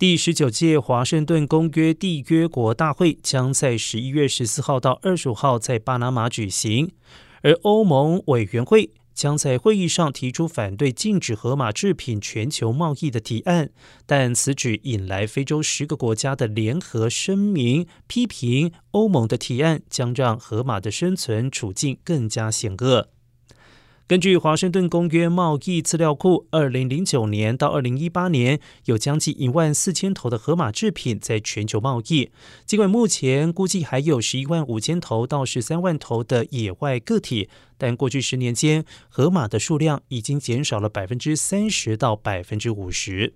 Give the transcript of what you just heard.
第十九届华盛顿公约缔约国大会将在十一月十四号到二十五号在巴拿马举行，而欧盟委员会将在会议上提出反对禁止河马制品全球贸易的提案，但此举引来非洲十个国家的联合声明，批评欧盟的提案将让河马的生存处境更加险恶。根据华盛顿公约贸易资料库，二零零九年到二零一八年，有将近一万四千头的河马制品在全球贸易。尽管目前估计还有十一万五千头到十三万头的野外个体，但过去十年间，河马的数量已经减少了百分之三十到百分之五十。